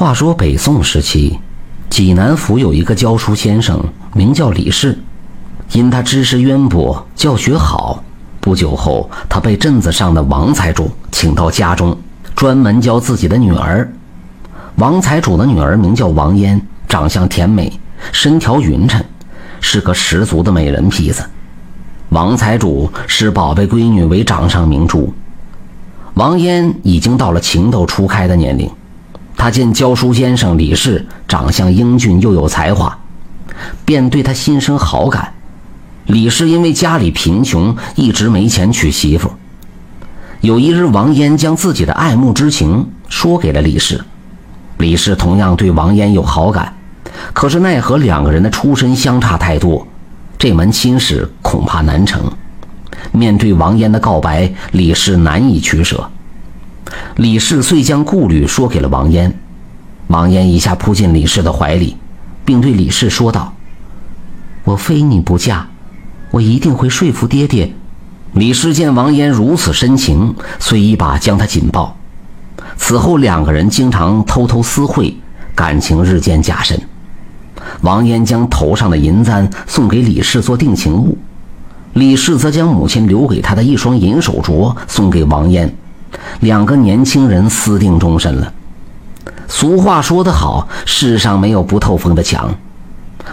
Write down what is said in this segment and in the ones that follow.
话说，北宋时期，济南府有一个教书先生，名叫李氏。因他知识渊博，教学好，不久后，他被镇子上的王财主请到家中，专门教自己的女儿。王财主的女儿名叫王嫣，长相甜美，身条匀称，是个十足的美人坯子。王财主视宝贝闺女为掌上明珠。王嫣已经到了情窦初开的年龄，他见教书先生李氏长相英俊又有才华，便对他心生好感。李氏因为家里贫穷，一直没钱娶媳妇。有一日，王嫣将自己的爱慕之情说给了李氏，李氏同样对王嫣有好感，可是奈何两个人的出身相差太多，这门亲事恐怕难成。面对王嫣的告白，李氏难以取舍。李氏遂将顾虑说给了王嫣，王嫣一下扑进李氏的怀里，并对李氏说道：“我非你不嫁。”我一定会说服爹爹。李氏见王嫣如此深情，遂一把将她紧抱。此后，两个人经常偷偷私会，感情日渐加深。王嫣将头上的银簪送给李氏做定情物，李氏则将母亲留给他的一双银手镯送给王嫣。两个年轻人私定终身了。俗话说得好，世上没有不透风的墙。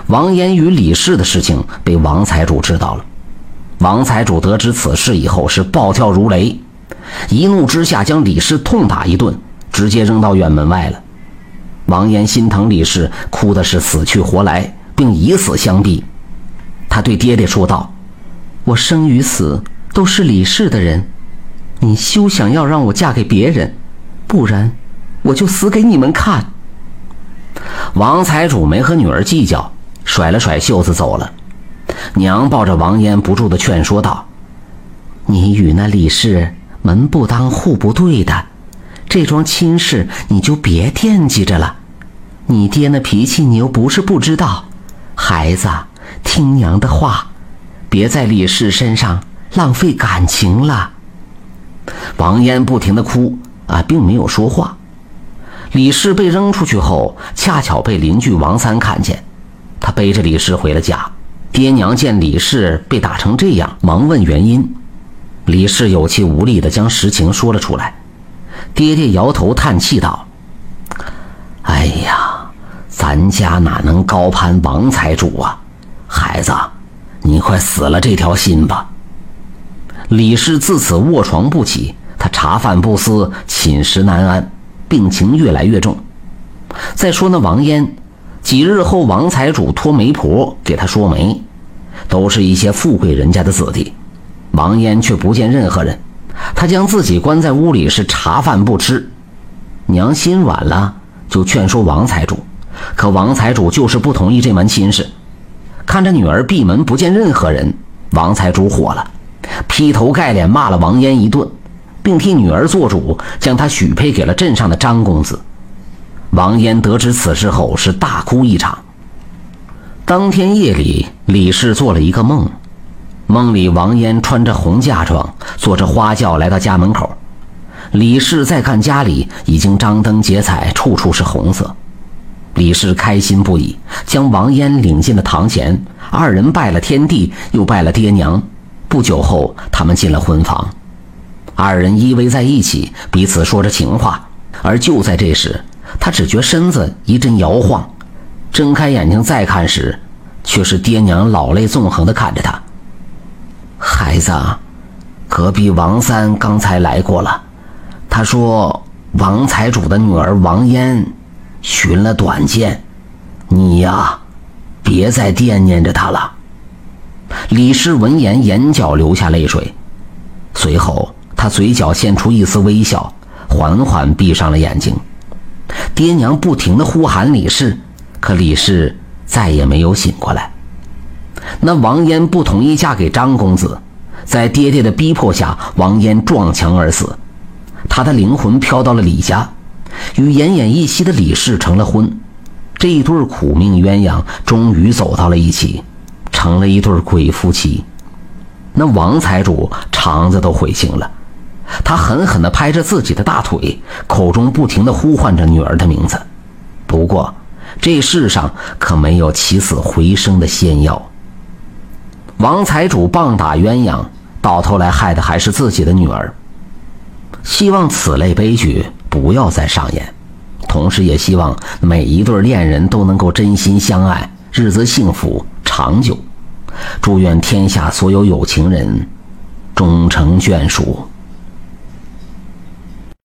王嫣与李氏的事情被王财主知道了。王财主得知此事以后是暴跳如雷，一怒之下将李氏痛打一顿，直接扔到院门外了。王嫣心疼李氏，哭的是死去活来，并以死相逼。他对爹爹说道：“我生与死都是李氏的人，你休想要让我嫁给别人，不然我就死给你们看。”王财主没和女儿计较。甩了甩袖子走了，娘抱着王嫣不住的劝说道：“你与那李氏门不当户不对的，这桩亲事你就别惦记着了。你爹那脾气你又不是不知道，孩子听娘的话，别在李氏身上浪费感情了。”王嫣不停的哭啊，并没有说话。李氏被扔出去后，恰巧被邻居王三看见。他背着李氏回了家，爹娘见李氏被打成这样，忙问原因。李氏有气无力地将实情说了出来。爹爹摇头叹气道：“哎呀，咱家哪能高攀王财主啊？孩子，你快死了这条心吧。”李氏自此卧床不起，他茶饭不思，寝食难安，病情越来越重。再说那王嫣。几日后，王财主托媒婆给他说媒，都是一些富贵人家的子弟。王嫣却不见任何人，他将自己关在屋里，是茶饭不吃。娘心软了，就劝说王财主，可王财主就是不同意这门亲事。看着女儿闭门不见任何人，王财主火了，劈头盖脸骂了王嫣一顿，并替女儿做主，将她许配给了镇上的张公子。王嫣得知此事后是大哭一场。当天夜里，李氏做了一个梦，梦里王嫣穿着红嫁妆，坐着花轿来到家门口。李氏再看家里已经张灯结彩，处处是红色。李氏开心不已，将王嫣领进了堂前，二人拜了天地，又拜了爹娘。不久后，他们进了婚房，二人依偎在一起，彼此说着情话。而就在这时，他只觉身子一阵摇晃，睁开眼睛再看时，却是爹娘老泪纵横地看着他。孩子，隔壁王三刚才来过了，他说王财主的女儿王嫣寻了短见，你呀，别再惦念着她了。李氏闻言，眼角流下泪水，随后他嘴角现出一丝微笑，缓缓闭上了眼睛。爹娘不停地呼喊李氏，可李氏再也没有醒过来。那王嫣不同意嫁给张公子，在爹爹的逼迫下，王嫣撞墙而死。她的灵魂飘到了李家，与奄奄一息的李氏成了婚。这一对苦命鸳鸯终于走到了一起，成了一对鬼夫妻。那王财主肠子都悔青了。他狠狠地拍着自己的大腿，口中不停地呼唤着女儿的名字。不过，这世上可没有起死回生的仙药。王财主棒打鸳鸯，到头来害的还是自己的女儿。希望此类悲剧不要再上演，同时也希望每一对恋人都能够真心相爱，日子幸福长久。祝愿天下所有有情人终成眷属。